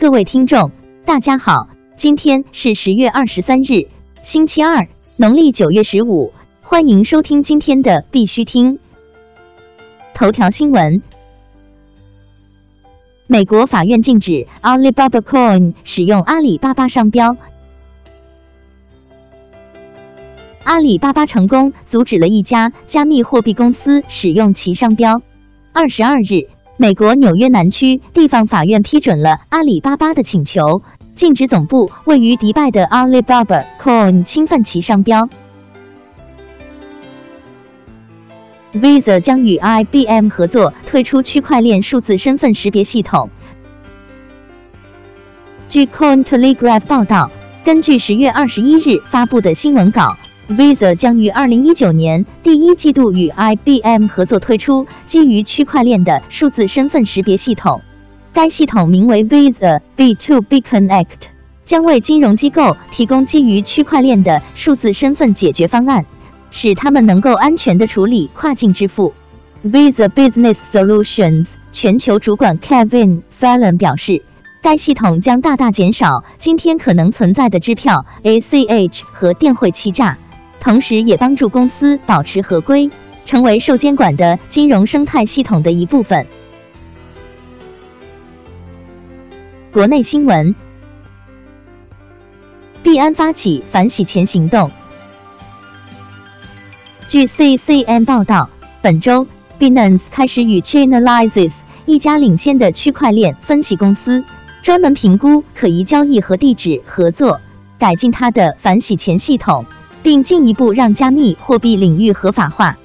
各位听众，大家好，今天是十月二十三日，星期二，农历九月十五，欢迎收听今天的必须听头条新闻。美国法院禁止 Alibaba Coin 使用阿里巴巴商标。阿里巴巴成功阻止了一家加密货币公司使用其商标。二十二日。美国纽约南区地方法院批准了阿里巴巴的请求，禁止总部位于迪拜的 Alibaba Coin 侵犯其商标。Visa 将与 IBM 合作推出区块链数字身份识别系统。据 Cointelegraph 报道，根据十月二十一日发布的新闻稿。Visa 将于二零一九年第一季度与 IBM 合作推出基于区块链的数字身份识别系统。该系统名为 Visa B2B Connect，将为金融机构提供基于区块链的数字身份解决方案，使他们能够安全的处理跨境支付。Visa Business Solutions 全球主管 Kevin Fallon 表示。该系统将大大减少今天可能存在的支票、ACH 和电汇欺诈。同时，也帮助公司保持合规，成为受监管的金融生态系统的一部分。国内新闻：币安发起反洗钱行动。据 CCN 报道，本周 Binance 开始与 Chainalysis 一家领先的区块链分析公司，专门评估可疑交易和地址合作，改进它的反洗钱系统。并进一步让加密货币领域合法化。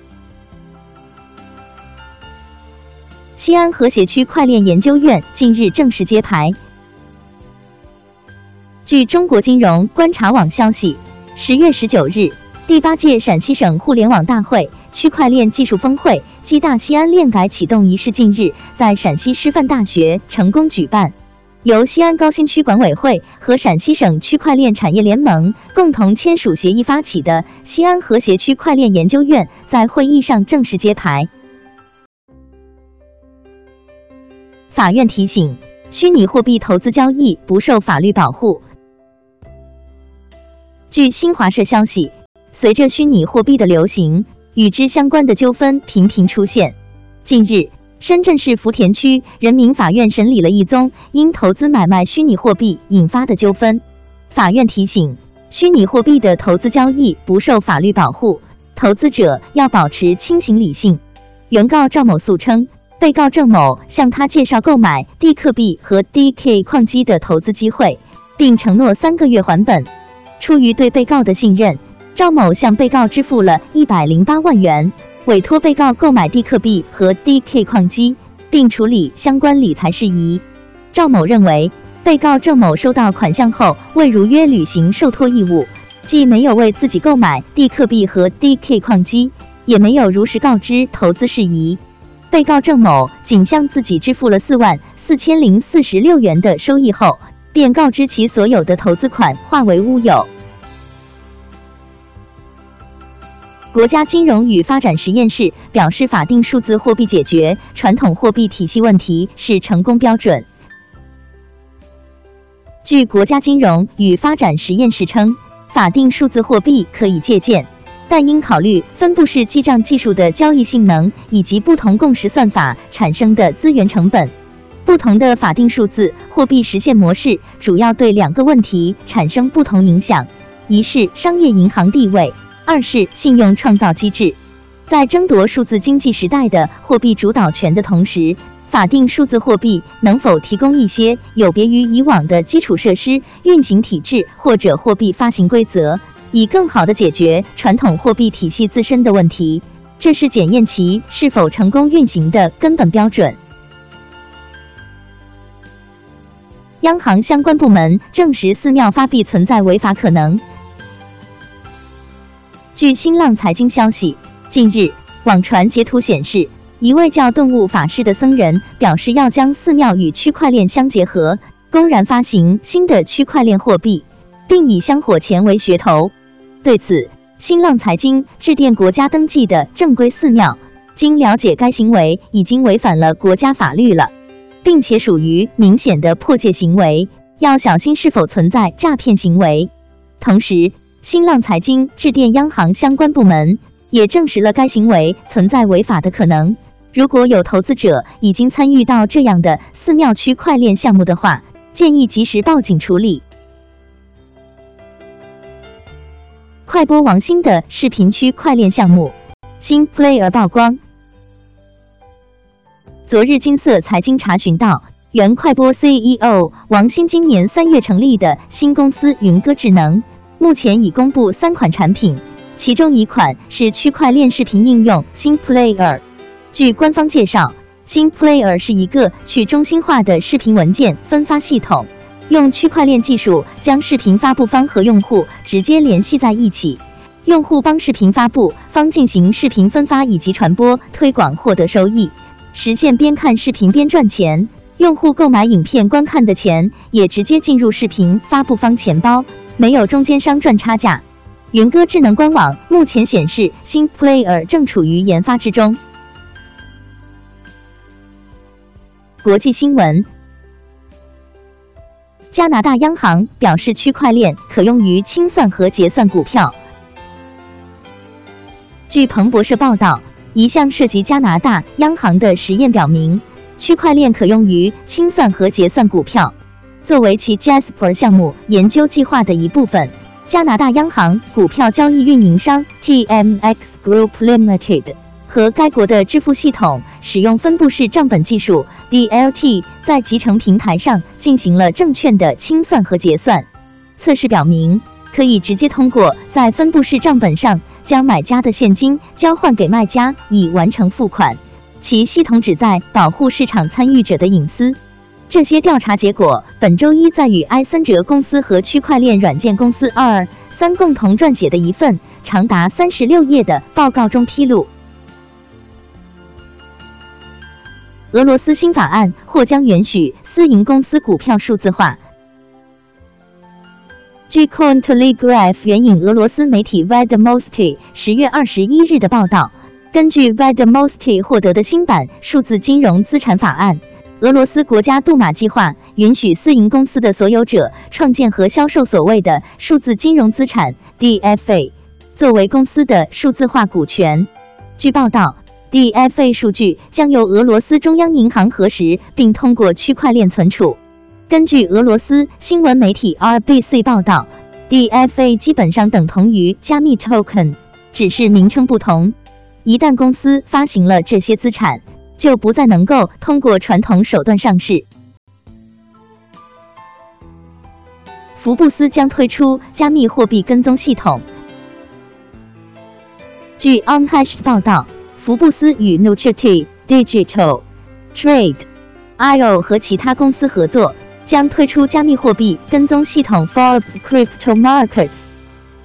西安和谐区块链研究院近日正式揭牌。据中国金融观察网消息，十月十九日，第八届陕西省互联网大会区块链技术峰会暨大西安链改启动仪式近日在陕西师范大学成功举办。由西安高新区管委会和陕西省区块链产业联盟共同签署协议发起的西安和谐区块链研究院在会议上正式揭牌。法院提醒：虚拟货币投资交易不受法律保护。据新华社消息，随着虚拟货币的流行，与之相关的纠纷频频出现。近日，深圳市福田区人民法院审理了一宗因投资买卖虚拟货币引发的纠纷。法院提醒，虚拟货币的投资交易不受法律保护，投资者要保持清醒理性。原告赵某诉称，被告郑某向他介绍购买地克币和 DK 矿机的投资机会，并承诺三个月还本。出于对被告的信任，赵某向被告支付了一百零八万元。委托被告购买地克币和 DK 矿机，并处理相关理财事宜。赵某认为，被告郑某收到款项后未如约履行受托义务，既没有为自己购买地克币和 DK 矿机，也没有如实告知投资事宜。被告郑某仅向自己支付了四万四千零四十六元的收益后，便告知其所有的投资款化为乌有。国家金融与发展实验室表示，法定数字货币解决传统货币体系问题是成功标准。据国家金融与发展实验室称，法定数字货币可以借鉴，但应考虑分布式记账技术的交易性能以及不同共识算法产生的资源成本。不同的法定数字货币实现模式主要对两个问题产生不同影响：一是商业银行地位。二是信用创造机制，在争夺数字经济时代的货币主导权的同时，法定数字货币能否提供一些有别于以往的基础设施、运行体制或者货币发行规则，以更好的解决传统货币体系自身的问题，这是检验其是否成功运行的根本标准。央行相关部门证实，寺庙发币存在违法可能。据新浪财经消息，近日网传截图显示，一位叫动物法师的僧人表示要将寺庙与区块链相结合，公然发行新的区块链货币，并以香火钱为噱头。对此，新浪财经致电国家登记的正规寺庙，经了解，该行为已经违反了国家法律了。并且属于明显的破戒行为，要小心是否存在诈骗行为。同时，新浪财经致电央行相关部门，也证实了该行为存在违法的可能。如果有投资者已经参与到这样的寺庙区块链项目的话，建议及时报警处理。快播王兴的视频区块链项目新 Player 曝光。昨日金色财经查询到，原快播 CEO 王兴今年三月成立的新公司云歌智能，目前已公布三款产品，其中一款是区块链视频应用新 Player。据官方介绍，新 Player 是一个去中心化的视频文件分发系统。用区块链技术将视频发布方和用户直接联系在一起，用户帮视频发布方进行视频分发以及传播推广获得收益，实现边看视频边赚钱。用户购买影片观看的钱也直接进入视频发布方钱包，没有中间商赚差价。云歌智能官网目前显示，新 Player 正处于研发之中。国际新闻。加拿大央行表示，区块链可用于清算和结算股票。据彭博社报道，一项涉及加拿大央行的实验表明，区块链可用于清算和结算股票。作为其 Jasper 项目研究计划的一部分，加拿大央行股票交易运营商 TMX Group Limited。和该国的支付系统使用分布式账本技术 （DLT） 在集成平台上进行了证券的清算和结算。测试表明，可以直接通过在分布式账本上将买家的现金交换给卖家以完成付款。其系统旨在保护市场参与者的隐私。这些调查结果本周一在与埃森哲公司和区块链软件公司二三共同撰写的一份长达三十六页的报告中披露。俄罗斯新法案或将允许私营公司股票数字化。据 Cointelegraph 援引俄罗斯媒体 Vedomosti 十月二十一日的报道，根据 Vedomosti 获得的新版数字金融资产法案，俄罗斯国家杜马计划允许私营公司的所有者创建和销售所谓的数字金融资产 DFA，作为公司的数字化股权。据报道。DFA 数据将由俄罗斯中央银行核实，并通过区块链存储。根据俄罗斯新闻媒体 RBC 报道，DFA 基本上等同于加密 token，只是名称不同。一旦公司发行了这些资产，就不再能够通过传统手段上市。福布斯将推出加密货币跟踪系统。据 OnHash 报道。福布斯与 n u t r i t y Digital Trade IO 和其他公司合作，将推出加密货币跟踪系统 Forbes Crypto Markets。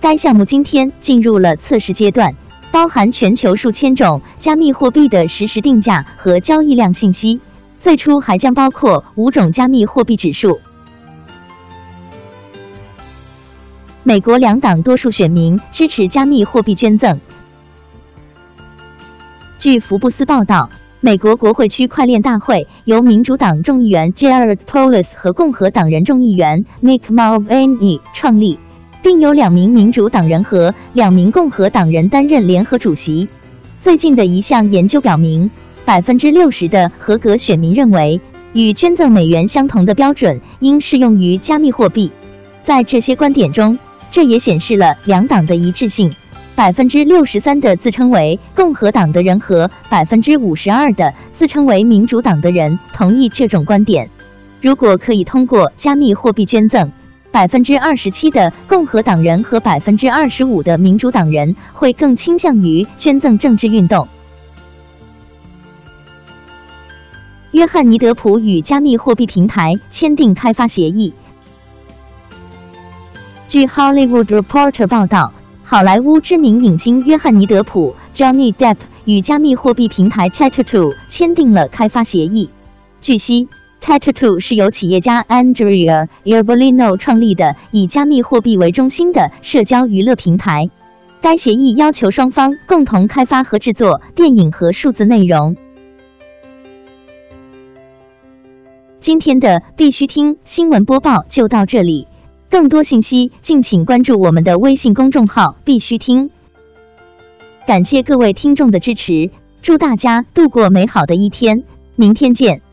该项目今天进入了测试阶段，包含全球数千种加密货币的实时定价和交易量信息。最初还将包括五种加密货币指数。美国两党多数选民支持加密货币捐赠。据福布斯报道，美国国会区块链大会由民主党众议员 Jared Polis 和共和党人众议员 Mick Mulvaney 创立，并由两名民主党人和两名共和党人担任联合主席。最近的一项研究表明，百分之六十的合格选民认为，与捐赠美元相同的标准应适用于加密货币。在这些观点中，这也显示了两党的一致性。百分之六十三的自称为共和党的人和百分之五十二的自称为民主党的人同意这种观点。如果可以通过加密货币捐赠，百分之二十七的共和党人和百分之二十五的民主党人会更倾向于捐赠政治运动。约翰尼德普与加密货币平台签订开发协议。据 Hollywood Reporter 报道。好莱坞知名影星约翰尼·德普 （Johnny Depp） 与加密货币平台 Tattoo 签订了开发协议。据悉，Tattoo 是由企业家 Andrea Iervolino 创立的以加密货币为中心的社交娱乐平台。该协议要求双方共同开发和制作电影和数字内容。今天的必须听新闻播报就到这里，更多信息敬请关注我们的微信公众号“必须听”。感谢各位听众的支持，祝大家度过美好的一天，明天见。